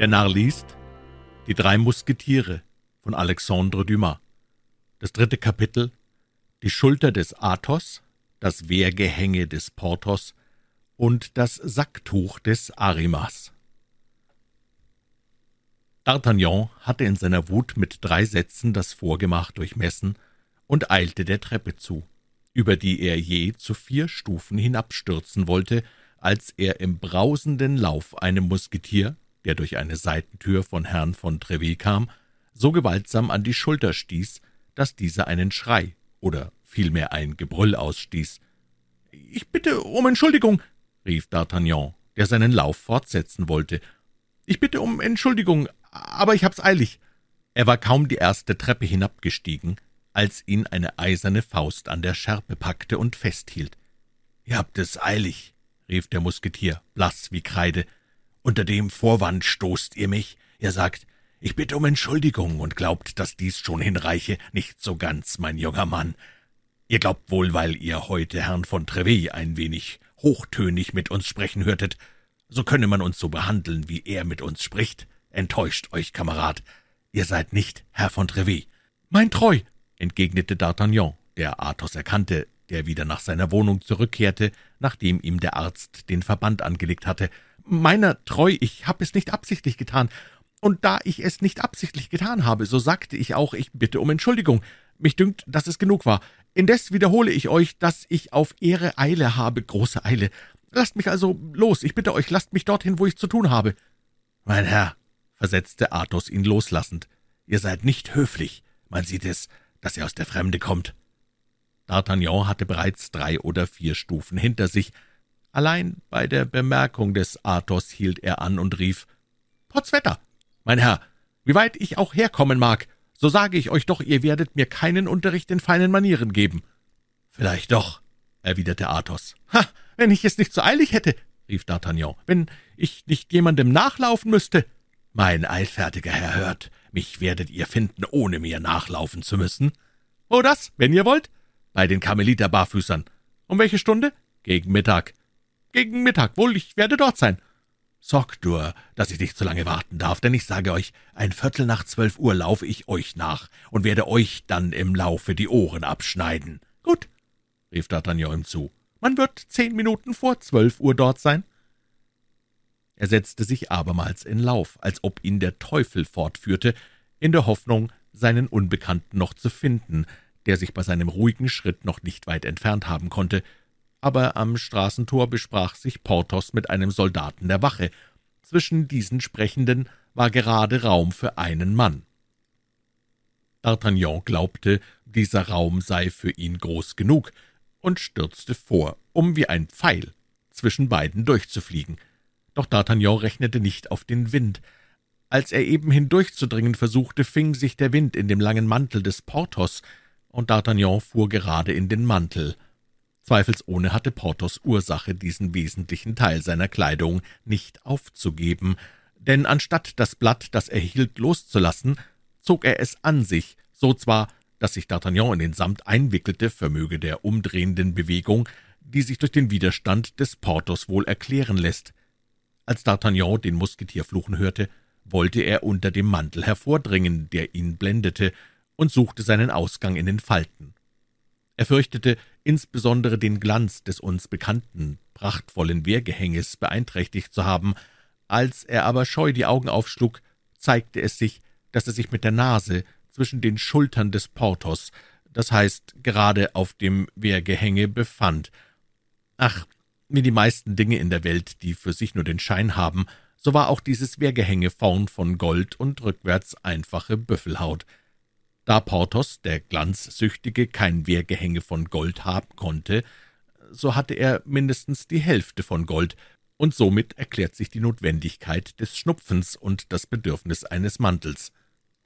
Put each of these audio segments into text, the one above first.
Der Narr liest Die drei Musketiere von Alexandre Dumas. Das dritte Kapitel Die Schulter des Athos, das Wehrgehänge des Porthos und das Sacktuch des Arimas. D'Artagnan hatte in seiner Wut mit drei Sätzen das Vorgemach durchmessen und eilte der Treppe zu, über die er je zu vier Stufen hinabstürzen wollte, als er im brausenden Lauf einem Musketier, der durch eine Seitentür von Herrn von Treville kam, so gewaltsam an die Schulter stieß, dass dieser einen Schrei oder vielmehr ein Gebrüll ausstieß. »Ich bitte um Entschuldigung«, rief D'Artagnan, der seinen Lauf fortsetzen wollte. »Ich bitte um Entschuldigung, aber ich hab's eilig.« Er war kaum die erste Treppe hinabgestiegen, als ihn eine eiserne Faust an der Schärpe packte und festhielt. »Ihr habt es eilig«, rief der Musketier, blass wie Kreide. »Unter dem Vorwand stoßt ihr mich. Ihr sagt, ich bitte um Entschuldigung und glaubt, dass dies schon hinreiche. Nicht so ganz, mein junger Mann. Ihr glaubt wohl, weil ihr heute Herrn von Treville ein wenig hochtönig mit uns sprechen hörtet, so könne man uns so behandeln, wie er mit uns spricht. Enttäuscht euch, Kamerad. Ihr seid nicht Herr von Treville. Mein Treu, entgegnete D'Artagnan, der Athos erkannte, der wieder nach seiner Wohnung zurückkehrte, nachdem ihm der Arzt den Verband angelegt hatte. Meiner treu, ich hab es nicht absichtlich getan. Und da ich es nicht absichtlich getan habe, so sagte ich auch, ich bitte um Entschuldigung. Mich dünkt, dass es genug war. Indes wiederhole ich euch, dass ich auf Ehre Eile habe, große Eile. Lasst mich also los, ich bitte euch, lasst mich dorthin, wo ich zu tun habe. Mein Herr, versetzte Athos ihn loslassend, ihr seid nicht höflich. Man sieht es, dass ihr aus der Fremde kommt. D'Artagnan hatte bereits drei oder vier Stufen hinter sich. Allein bei der Bemerkung des Athos hielt er an und rief, »Potzwetter, mein Herr, wie weit ich auch herkommen mag, so sage ich euch doch, ihr werdet mir keinen Unterricht in feinen Manieren geben.« »Vielleicht doch«, erwiderte Athos. »Ha, wenn ich es nicht so eilig hätte«, rief D'Artagnan, »wenn ich nicht jemandem nachlaufen müsste.« »Mein eilfertiger Herr hört, mich werdet ihr finden, ohne mir nachlaufen zu müssen.« »Wo das, wenn ihr wollt?« »Bei den Karmeliter-Barfüßern.« »Um welche Stunde?« »Gegen Mittag.« »Gegen Mittag, wohl, ich werde dort sein.« »Sorgt nur, dass ich nicht zu lange warten darf, denn ich sage euch, ein Viertel nach zwölf Uhr laufe ich euch nach und werde euch dann im Laufe die Ohren abschneiden.« »Gut«, rief D'Artagnan ihm zu, »man wird zehn Minuten vor zwölf Uhr dort sein.« Er setzte sich abermals in Lauf, als ob ihn der Teufel fortführte, in der Hoffnung, seinen Unbekannten noch zu finden, der sich bei seinem ruhigen Schritt noch nicht weit entfernt haben konnte, aber am Straßentor besprach sich Porthos mit einem Soldaten der Wache. Zwischen diesen Sprechenden war gerade Raum für einen Mann. D'Artagnan glaubte, dieser Raum sei für ihn groß genug und stürzte vor, um wie ein Pfeil zwischen beiden durchzufliegen. Doch D'Artagnan rechnete nicht auf den Wind. Als er eben hindurchzudringen versuchte, fing sich der Wind in dem langen Mantel des Porthos, und D'Artagnan fuhr gerade in den Mantel. Zweifelsohne hatte Porthos Ursache, diesen wesentlichen Teil seiner Kleidung nicht aufzugeben, denn anstatt das Blatt, das er hielt, loszulassen, zog er es an sich, so zwar, dass sich D'Artagnan in den Samt einwickelte, vermöge der umdrehenden Bewegung, die sich durch den Widerstand des Porthos wohl erklären lässt. Als D'Artagnan den Musketier fluchen hörte, wollte er unter dem Mantel hervordringen, der ihn blendete, und suchte seinen Ausgang in den Falten. Er fürchtete, insbesondere den Glanz des uns bekannten, prachtvollen Wehrgehänges beeinträchtigt zu haben. Als er aber scheu die Augen aufschlug, zeigte es sich, dass er sich mit der Nase zwischen den Schultern des Porthos, das heißt gerade auf dem Wehrgehänge, befand. Ach, wie die meisten Dinge in der Welt, die für sich nur den Schein haben, so war auch dieses Wehrgehänge vorn von Gold und rückwärts einfache Büffelhaut. Da Porthos, der Glanzsüchtige, kein Wehrgehänge von Gold haben konnte, so hatte er mindestens die Hälfte von Gold, und somit erklärt sich die Notwendigkeit des Schnupfens und das Bedürfnis eines Mantels.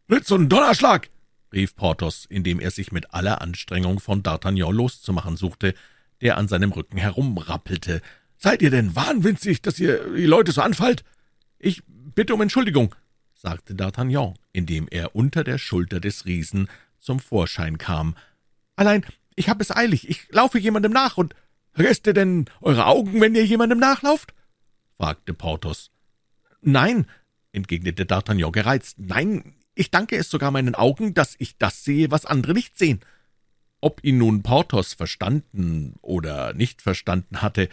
»Blitz und Donnerschlag!« rief Porthos, indem er sich mit aller Anstrengung von D'Artagnan loszumachen suchte, der an seinem Rücken herumrappelte. »Seid ihr denn wahnwitzig, dass ihr die Leute so anfallt? Ich bitte um Entschuldigung sagte D'Artagnan, indem er unter der Schulter des Riesen zum Vorschein kam. »Allein, ich hab es eilig, ich laufe jemandem nach, und vergesst ihr denn eure Augen, wenn ihr jemandem nachlauft?« fragte Porthos. »Nein«, entgegnete D'Artagnan gereizt. »Nein, ich danke es sogar meinen Augen, dass ich das sehe, was andere nicht sehen.« Ob ihn nun Porthos verstanden oder nicht verstanden hatte,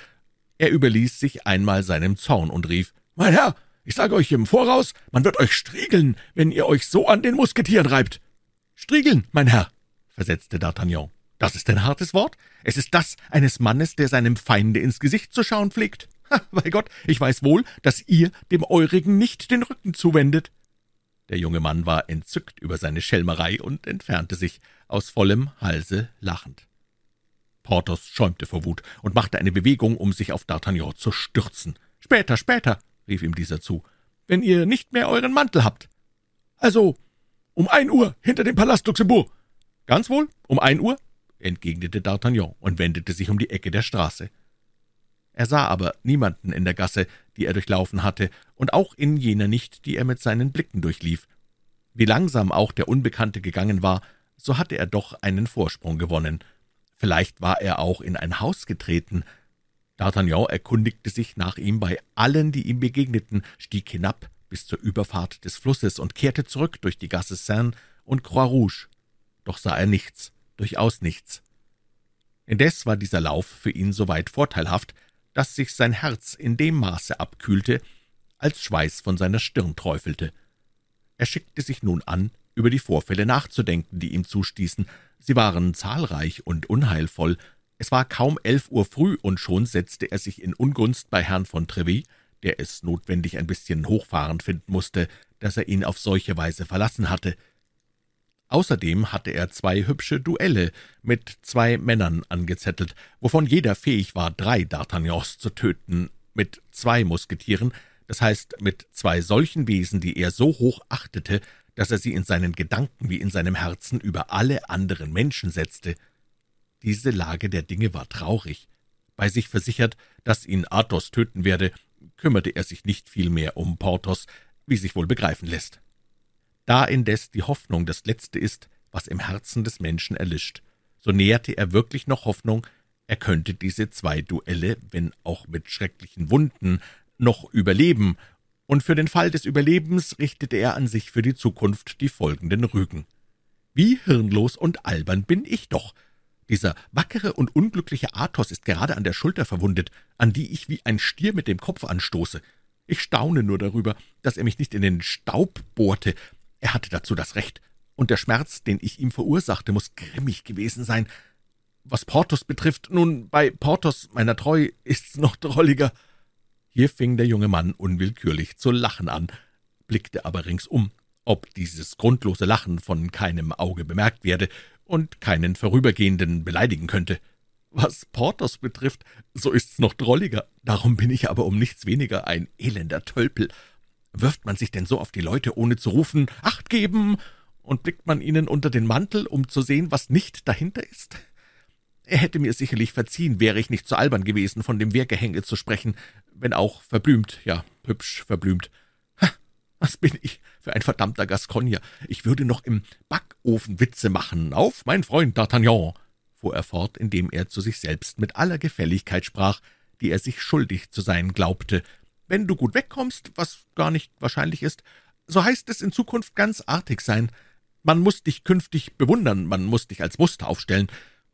er überließ sich einmal seinem Zorn und rief, »Mein Herr, ich sage euch im Voraus, man wird euch striegeln, wenn ihr euch so an den Musketieren reibt.« »Striegeln, mein Herr«, versetzte D'Artagnan. »Das ist ein hartes Wort. Es ist das eines Mannes, der seinem Feinde ins Gesicht zu schauen pflegt. Ha, bei Gott, ich weiß wohl, dass ihr dem Eurigen nicht den Rücken zuwendet.« Der junge Mann war entzückt über seine Schelmerei und entfernte sich, aus vollem Halse lachend. Porthos schäumte vor Wut und machte eine Bewegung, um sich auf D'Artagnan zu stürzen. »Später, später«, rief ihm dieser zu, »wenn ihr nicht mehr euren Mantel habt. Also, um ein Uhr hinter dem Palast Luxembourg.« »Ganz wohl, um ein Uhr«, entgegnete D'Artagnan und wendete sich um die Ecke der Straße. Er sah aber niemanden in der Gasse, die er durchlaufen hatte, und auch in jener nicht, die er mit seinen Blicken durchlief. Wie langsam auch der Unbekannte gegangen war, so hatte er doch einen Vorsprung gewonnen. Vielleicht war er auch in ein Haus getreten. D'Artagnan erkundigte sich nach ihm bei allen, die ihm begegneten, stieg hinab bis zur Überfahrt des Flusses und kehrte zurück durch die Gasse Seine und Croix Rouge. Doch sah er nichts, durchaus nichts. Indes war dieser Lauf für ihn soweit vorteilhaft, dass sich sein Herz in dem Maße abkühlte, als Schweiß von seiner Stirn träufelte. Er schickte sich nun an, über die Vorfälle nachzudenken, die ihm zustießen. Sie waren zahlreich und unheilvoll. Es war kaum elf Uhr früh, und schon setzte er sich in Ungunst bei Herrn von Treville, der es notwendig ein bisschen hochfahrend finden musste, dass er ihn auf solche Weise verlassen hatte. Außerdem hatte er zwei hübsche Duelle mit zwei Männern angezettelt, wovon jeder fähig war, drei D'Artagnans zu töten, mit zwei Musketieren, das heißt mit zwei solchen Wesen, die er so hoch achtete, dass er sie in seinen Gedanken wie in seinem Herzen über alle anderen Menschen setzte. Diese Lage der Dinge war traurig. Bei sich versichert, dass ihn Athos töten werde, kümmerte er sich nicht viel mehr um Porthos, wie sich wohl begreifen lässt. Da indes die Hoffnung das Letzte ist, was im Herzen des Menschen erlischt, so näherte er wirklich noch Hoffnung, er könnte diese zwei Duelle, wenn auch mit schrecklichen Wunden, noch überleben, und für den Fall des Überlebens richtete er an sich für die Zukunft die folgenden Rügen. Wie hirnlos und albern bin ich doch! Dieser wackere und unglückliche Athos ist gerade an der Schulter verwundet, an die ich wie ein Stier mit dem Kopf anstoße. Ich staune nur darüber, dass er mich nicht in den Staub bohrte, er hatte dazu das Recht, und der Schmerz, den ich ihm verursachte, muss grimmig gewesen sein. Was Porthos betrifft, nun, bei Porthos, meiner Treu, ist's noch drolliger.« Hier fing der junge Mann unwillkürlich zu lachen an, blickte aber ringsum, ob dieses grundlose Lachen von keinem Auge bemerkt werde und keinen Vorübergehenden beleidigen könnte. Was Porthos betrifft, so ist's noch drolliger, darum bin ich aber um nichts weniger ein elender Tölpel, Wirft man sich denn so auf die Leute, ohne zu rufen, »Acht geben!« und blickt man ihnen unter den Mantel, um zu sehen, was nicht dahinter ist? Er hätte mir sicherlich verziehen, wäre ich nicht so albern gewesen, von dem Wehrgehänge zu sprechen, wenn auch verblümt, ja, hübsch verblümt. Was bin ich für ein verdammter Gascogner? Ich würde noch im Backofen Witze machen. Auf, mein Freund D'Artagnan, fuhr er fort, indem er zu sich selbst mit aller Gefälligkeit sprach, die er sich schuldig zu sein glaubte, wenn du gut wegkommst, was gar nicht wahrscheinlich ist, so heißt es in Zukunft ganz artig sein. Man muss dich künftig bewundern, man muss dich als Muster aufstellen.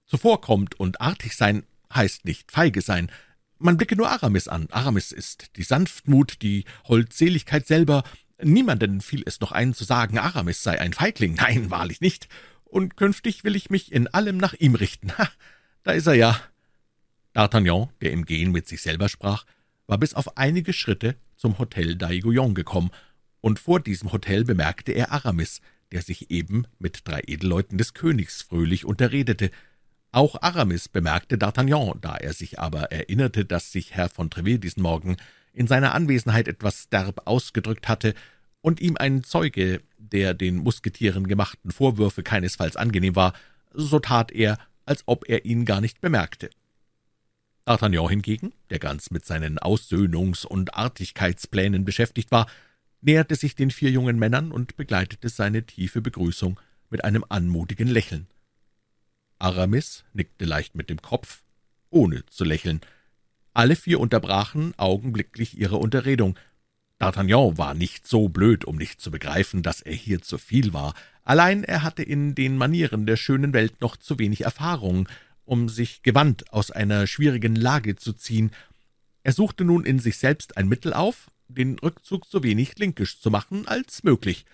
Zuvorkommt und artig sein heißt nicht feige sein. Man blicke nur Aramis an. Aramis ist die Sanftmut, die Holdseligkeit selber. Niemanden fiel es noch ein, zu sagen, Aramis sei ein Feigling. Nein, wahrlich nicht. Und künftig will ich mich in allem nach ihm richten. Ha, da ist er ja. D'Artagnan, der im Gehen mit sich selber sprach, war bis auf einige Schritte zum Hotel d'Aiguillon gekommen, und vor diesem Hotel bemerkte er Aramis, der sich eben mit drei Edelleuten des Königs fröhlich unterredete. Auch Aramis bemerkte D'Artagnan, da er sich aber erinnerte, dass sich Herr von Treville diesen Morgen in seiner Anwesenheit etwas derb ausgedrückt hatte und ihm ein Zeuge der den Musketieren gemachten Vorwürfe keinesfalls angenehm war, so tat er, als ob er ihn gar nicht bemerkte. D'Artagnan hingegen, der ganz mit seinen Aussöhnungs- und Artigkeitsplänen beschäftigt war, näherte sich den vier jungen Männern und begleitete seine tiefe Begrüßung mit einem anmutigen Lächeln. Aramis nickte leicht mit dem Kopf, ohne zu lächeln. Alle vier unterbrachen augenblicklich ihre Unterredung. D'Artagnan war nicht so blöd, um nicht zu begreifen, dass er hier zu viel war. Allein er hatte in den Manieren der schönen Welt noch zu wenig Erfahrung, um sich gewandt aus einer schwierigen Lage zu ziehen. Er suchte nun in sich selbst ein Mittel auf, den Rückzug so wenig linkisch zu machen als möglich.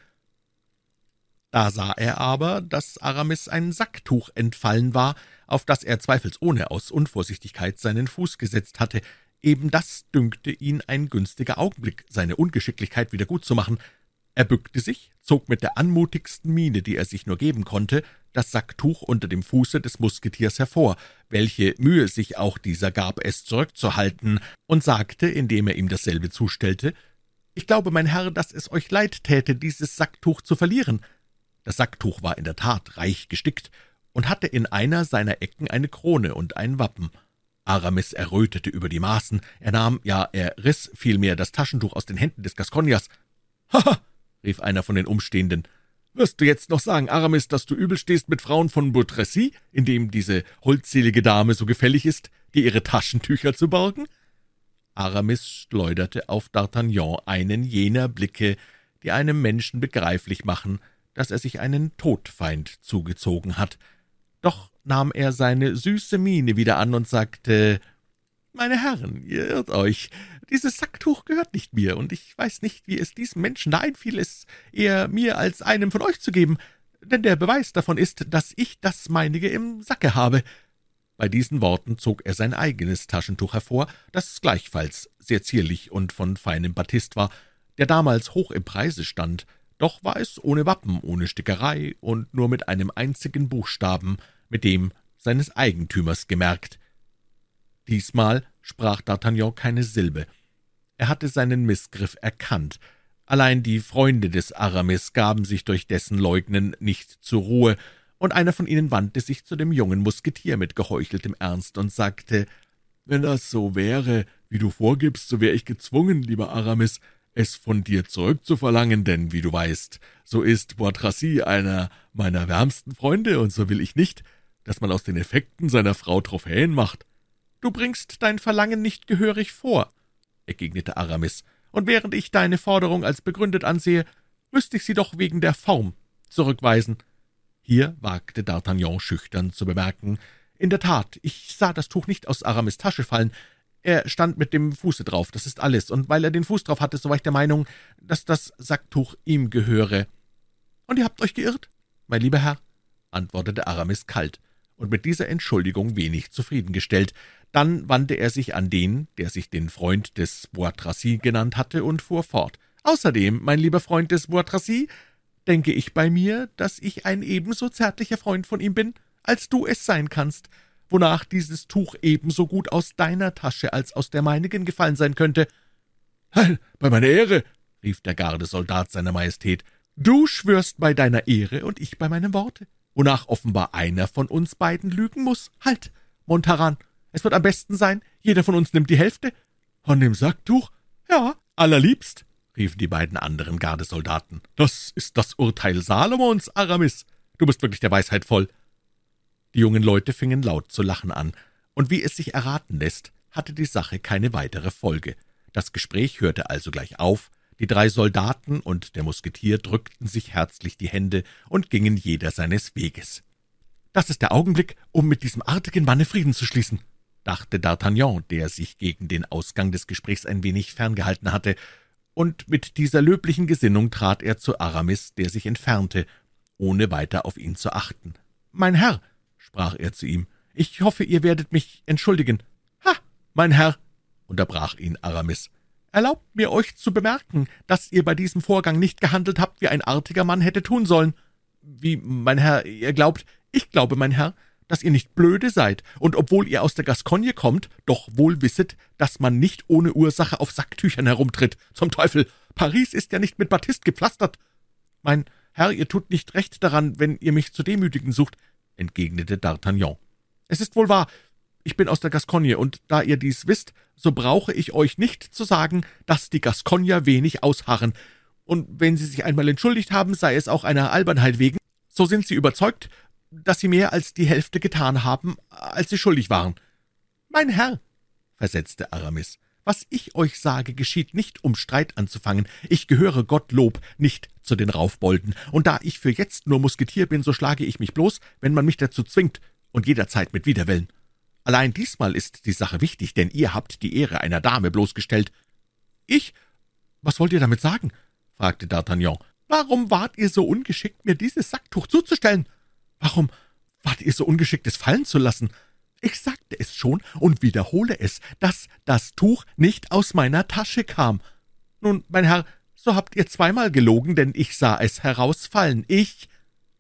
Da sah er aber, dass Aramis ein Sacktuch entfallen war, auf das er zweifelsohne aus Unvorsichtigkeit seinen Fuß gesetzt hatte. Eben das dünkte ihn ein günstiger Augenblick, seine Ungeschicklichkeit wieder gut zu machen. Er bückte sich, zog mit der anmutigsten Miene, die er sich nur geben konnte, das Sacktuch unter dem Fuße des Musketiers hervor, welche Mühe sich auch dieser gab, es zurückzuhalten, und sagte, indem er ihm dasselbe zustellte, »Ich glaube, mein Herr, dass es euch leid täte, dieses Sacktuch zu verlieren.« Das Sacktuch war in der Tat reich gestickt und hatte in einer seiner Ecken eine Krone und ein Wappen. Aramis errötete über die Maßen, er nahm, ja, er riß vielmehr das Taschentuch aus den Händen des Gasconiers. »Haha«, rief einer von den Umstehenden, »wirst du jetzt noch sagen, Aramis, dass du übel stehst mit Frauen von Boutrecy, indem diese holdselige Dame so gefällig ist, dir ihre Taschentücher zu borgen?« Aramis schleuderte auf D'Artagnan einen jener Blicke, die einem Menschen begreiflich machen, dass er sich einen Todfeind zugezogen hat. Doch nahm er seine süße Miene wieder an und sagte, »Meine Herren, ihr irrt euch. Dieses Sacktuch gehört nicht mir, und ich weiß nicht, wie es diesem Menschen da einfiel, es eher mir als einem von euch zu geben, denn der Beweis davon ist, dass ich das meinige im Sacke habe.« bei diesen Worten zog er sein eigenes Taschentuch hervor, das gleichfalls sehr zierlich und von feinem Batist war, der damals hoch im Preise stand, doch war es ohne Wappen, ohne Stickerei und nur mit einem einzigen Buchstaben, mit dem seines Eigentümers gemerkt. Diesmal sprach D'Artagnan keine Silbe. Er hatte seinen Missgriff erkannt. Allein die Freunde des Aramis gaben sich durch dessen Leugnen nicht zur Ruhe, und einer von ihnen wandte sich zu dem jungen Musketier mit geheucheltem Ernst und sagte, »Wenn das so wäre, wie du vorgibst, so wäre ich gezwungen, lieber Aramis, es von dir zurückzuverlangen, denn, wie du weißt, so ist Boitracy einer meiner wärmsten Freunde, und so will ich nicht, dass man aus den Effekten seiner Frau Trophäen macht.« »Du bringst dein Verlangen nicht gehörig vor«, entgegnete Aramis, »und während ich deine Forderung als begründet ansehe, müsste ich sie doch wegen der Form zurückweisen.« hier wagte D'Artagnan schüchtern zu bemerken, »In der Tat, ich sah das Tuch nicht aus Aramis Tasche fallen. Er stand mit dem Fuße drauf, das ist alles, und weil er den Fuß drauf hatte, so war ich der Meinung, dass das Sacktuch ihm gehöre.« »Und ihr habt euch geirrt, mein lieber Herr?« antwortete Aramis kalt und mit dieser Entschuldigung wenig zufriedengestellt. Dann wandte er sich an den, der sich den Freund des Bois Tracy genannt hatte, und fuhr fort. »Außerdem, mein lieber Freund des Bois Tracy, denke ich bei mir, dass ich ein ebenso zärtlicher Freund von ihm bin, als du es sein kannst, wonach dieses Tuch ebenso gut aus deiner Tasche als aus der meinigen gefallen sein könnte.« »Bei meiner Ehre«, rief der Gardesoldat seiner Majestät, »du schwörst bei deiner Ehre und ich bei meinem Worte, wonach offenbar einer von uns beiden lügen muss. Halt, Montaran, es wird am besten sein, jeder von uns nimmt die Hälfte.« »Von dem Sacktuch?« »Ja, allerliebst.« riefen die beiden anderen Gardesoldaten. »Das ist das Urteil Salomons, Aramis. Du bist wirklich der Weisheit voll.« Die jungen Leute fingen laut zu lachen an, und wie es sich erraten lässt, hatte die Sache keine weitere Folge. Das Gespräch hörte also gleich auf, die drei Soldaten und der Musketier drückten sich herzlich die Hände und gingen jeder seines Weges. »Das ist der Augenblick, um mit diesem artigen Manne Frieden zu schließen«, dachte D'Artagnan, der sich gegen den Ausgang des Gesprächs ein wenig ferngehalten hatte, und mit dieser löblichen Gesinnung trat er zu Aramis, der sich entfernte, ohne weiter auf ihn zu achten. »Mein Herr«, sprach er zu ihm, »ich hoffe, ihr werdet mich entschuldigen.« »Ha, mein Herr«, unterbrach ihn Aramis, »erlaubt mir euch zu bemerken, dass ihr bei diesem Vorgang nicht gehandelt habt, wie ein artiger Mann hätte tun sollen. Wie, mein Herr, ihr glaubt, ich glaube, mein Herr, dass ihr nicht blöde seid, und obwohl ihr aus der Gascogne kommt, doch wohl wisset, dass man nicht ohne Ursache auf Sacktüchern herumtritt. Zum Teufel, Paris ist ja nicht mit Batist gepflastert. Mein Herr, ihr tut nicht recht daran, wenn ihr mich zu demütigen sucht, entgegnete D'Artagnan. Es ist wohl wahr, ich bin aus der Gascogne, und da ihr dies wisst, so brauche ich euch nicht zu sagen, dass die Gascogner wenig ausharren, und wenn sie sich einmal entschuldigt haben, sei es auch einer Albernheit wegen, so sind sie überzeugt, dass Sie mehr als die Hälfte getan haben, als Sie schuldig waren.« »Mein Herr«, versetzte Aramis, Was ich euch sage, geschieht nicht, um Streit anzufangen. Ich gehöre Gottlob nicht zu den Raufbolden, und da ich für jetzt nur Musketier bin, so schlage ich mich bloß, wenn man mich dazu zwingt, und jederzeit mit Widerwillen. Allein diesmal ist die Sache wichtig, denn ihr habt die Ehre einer Dame bloßgestellt. Ich? Was wollt ihr damit sagen? fragte D'Artagnan. Warum wart ihr so ungeschickt, mir dieses Sacktuch zuzustellen? Warum wart ihr so ungeschickt, es fallen zu lassen? Ich sagte es schon und wiederhole es, dass das Tuch nicht aus meiner Tasche kam. Nun, mein Herr, so habt ihr zweimal gelogen, denn ich sah es herausfallen. Ich.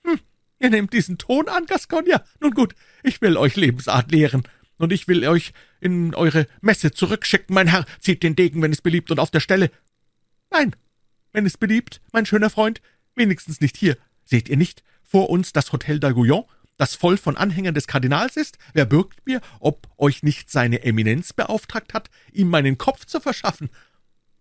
Hm, ihr nehmt diesen Ton an, Gasconia. Nun gut, ich will euch Lebensart lehren, und ich will euch in eure Messe zurückschicken. Mein Herr, zieht den Degen, wenn es beliebt, und auf der Stelle. Nein, wenn es beliebt, mein schöner Freund, wenigstens nicht hier. Seht ihr nicht vor uns das Hotel d'Aiguillon? Das voll von Anhängern des Kardinals ist? Wer bürgt mir, ob euch nicht seine Eminenz beauftragt hat, ihm meinen Kopf zu verschaffen?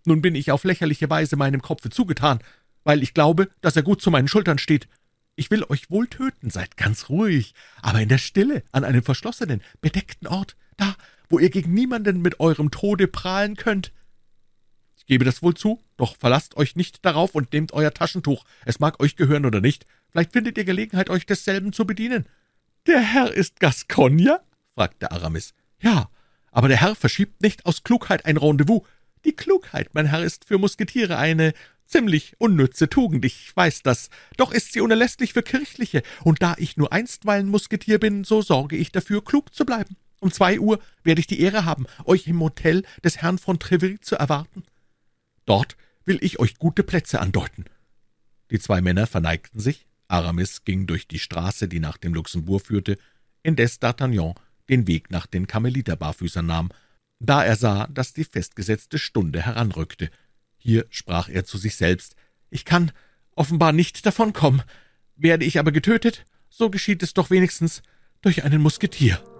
Nun bin ich auf lächerliche Weise meinem Kopfe zugetan, weil ich glaube, dass er gut zu meinen Schultern steht. Ich will euch wohl töten, seid ganz ruhig, aber in der Stille, an einem verschlossenen, bedeckten Ort, da, wo ihr gegen niemanden mit eurem Tode prahlen könnt. Ich gebe das wohl zu, doch verlasst euch nicht darauf und nehmt euer Taschentuch, es mag euch gehören oder nicht, Vielleicht findet ihr Gelegenheit, euch desselben zu bedienen. Der Herr ist Gascogner? fragte Aramis. Ja, aber der Herr verschiebt nicht aus Klugheit ein Rendezvous. Die Klugheit, mein Herr, ist für Musketiere eine ziemlich unnütze Tugend, ich weiß das, doch ist sie unerlässlich für kirchliche, und da ich nur einstweilen Musketier bin, so sorge ich dafür, klug zu bleiben. Um zwei Uhr werde ich die Ehre haben, euch im Hotel des Herrn von Treville zu erwarten. Dort will ich euch gute Plätze andeuten. Die zwei Männer verneigten sich, Aramis ging durch die Straße, die nach dem Luxembourg führte, indes D'Artagnan den Weg nach den Karmeliterbarfüßern nahm, da er sah, dass die festgesetzte Stunde heranrückte. Hier sprach er zu sich selbst, »Ich kann offenbar nicht davonkommen. Werde ich aber getötet, so geschieht es doch wenigstens durch einen Musketier.«